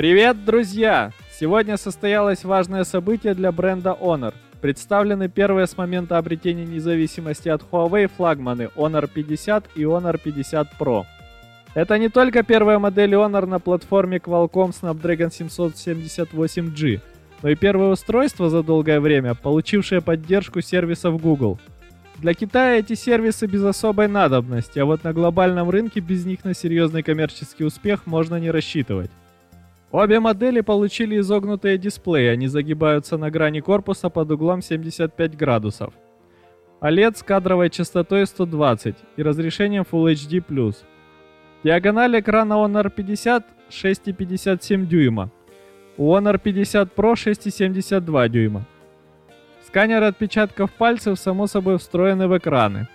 Привет, друзья! Сегодня состоялось важное событие для бренда Honor. Представлены первые с момента обретения независимости от Huawei флагманы Honor 50 и Honor 50 Pro. Это не только первая модель Honor на платформе Qualcomm Snapdragon 778G, но и первое устройство за долгое время, получившее поддержку сервисов Google. Для Китая эти сервисы без особой надобности, а вот на глобальном рынке без них на серьезный коммерческий успех можно не рассчитывать. Обе модели получили изогнутые дисплеи, они загибаются на грани корпуса под углом 75 градусов. OLED с кадровой частотой 120 и разрешением Full HD+. Диагональ экрана Honor 50 6,57 дюйма. У Honor 50 Pro 6,72 дюйма. Сканеры отпечатков пальцев само собой встроены в экраны.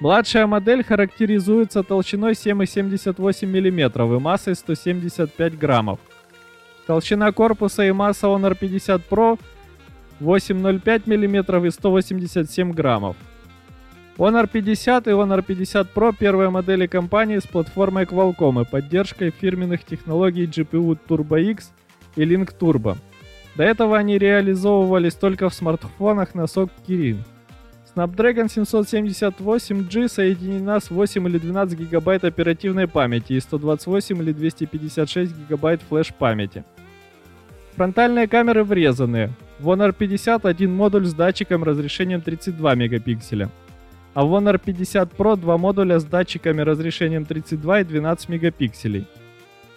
Младшая модель характеризуется толщиной 7,78 мм и массой 175 граммов. Толщина корпуса и масса Honor 50 Pro 8,05 мм и 187 граммов. Honor 50 и Honor 50 Pro – первые модели компании с платформой Qualcomm и поддержкой фирменных технологий GPU Turbo X и Link Turbo. До этого они реализовывались только в смартфонах на сок Kirin. Snapdragon 778G соединена с 8 или 12 гигабайт оперативной памяти и 128 или 256 гигабайт флеш-памяти. Фронтальные камеры врезанные. В Honor 50 один модуль с датчиком разрешением 32 мегапикселя. А в Honor 50 Pro два модуля с датчиками разрешением 32 и 12 мегапикселей.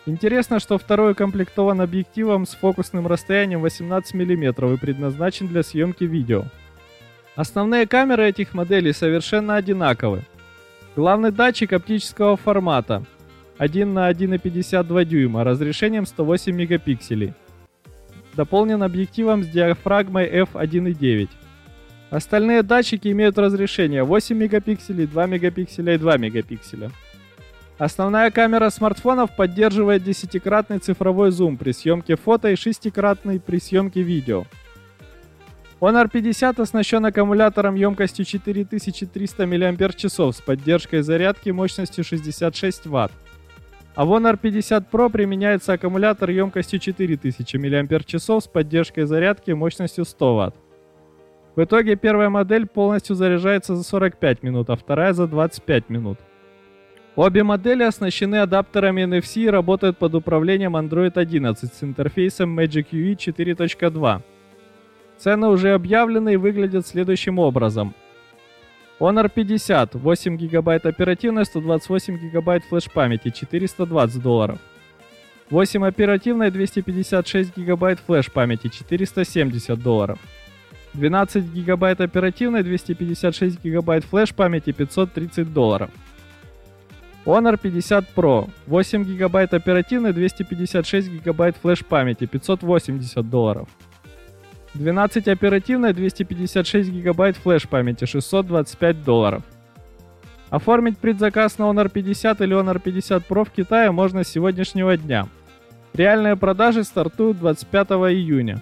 Интересно, что второй комплектован объективом с фокусным расстоянием 18 мм и предназначен для съемки видео. Основные камеры этих моделей совершенно одинаковы. Главный датчик оптического формата 1 на 1,52 дюйма разрешением 108 мегапикселей. Дополнен объективом с диафрагмой f1.9. Остальные датчики имеют разрешение 8 мегапикселей, 2 мегапикселя и 2 мегапикселя. Основная камера смартфонов поддерживает 10-кратный цифровой зум при съемке фото и 6-кратный при съемке видео. Honor 50 оснащен аккумулятором емкостью 4300 мАч с поддержкой зарядки мощностью 66 Вт. А в Honor 50 Pro применяется аккумулятор емкостью 4000 мАч с поддержкой зарядки мощностью 100 Вт. В итоге первая модель полностью заряжается за 45 минут, а вторая за 25 минут. Обе модели оснащены адаптерами NFC и работают под управлением Android 11 с интерфейсом Magic UI 4.2. Цены уже объявлены и выглядят следующим образом. Honor 50, 8 гигабайт оперативной, 128 гигабайт флеш-памяти, 420 долларов. 8 оперативной, 256 гигабайт флеш-памяти, 470 долларов. 12 гигабайт оперативной, 256 гигабайт флеш-памяти, 530 долларов. Honor 50 Pro, 8 гигабайт оперативной, 256 гигабайт флеш-памяти, 580 долларов. 12 оперативной, 256 гигабайт флеш-памяти, 625 долларов. Оформить предзаказ на Honor 50 или Honor 50 Pro в Китае можно с сегодняшнего дня. Реальные продажи стартуют 25 июня.